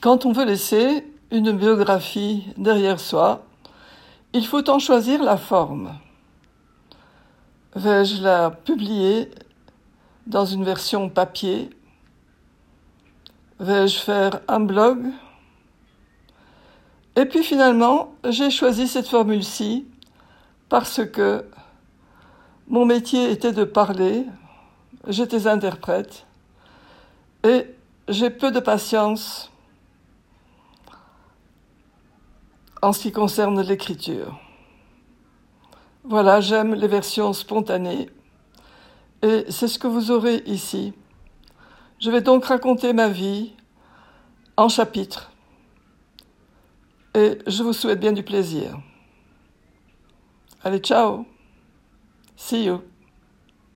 Quand on veut laisser une biographie derrière soi, il faut en choisir la forme. Vais-je la publier dans une version papier? Vais-je faire un blog? Et puis finalement, j'ai choisi cette formule-ci parce que mon métier était de parler, j'étais interprète et j'ai peu de patience en ce qui concerne l'écriture. Voilà, j'aime les versions spontanées et c'est ce que vous aurez ici. Je vais donc raconter ma vie en chapitres et je vous souhaite bien du plaisir. Allez, ciao See you.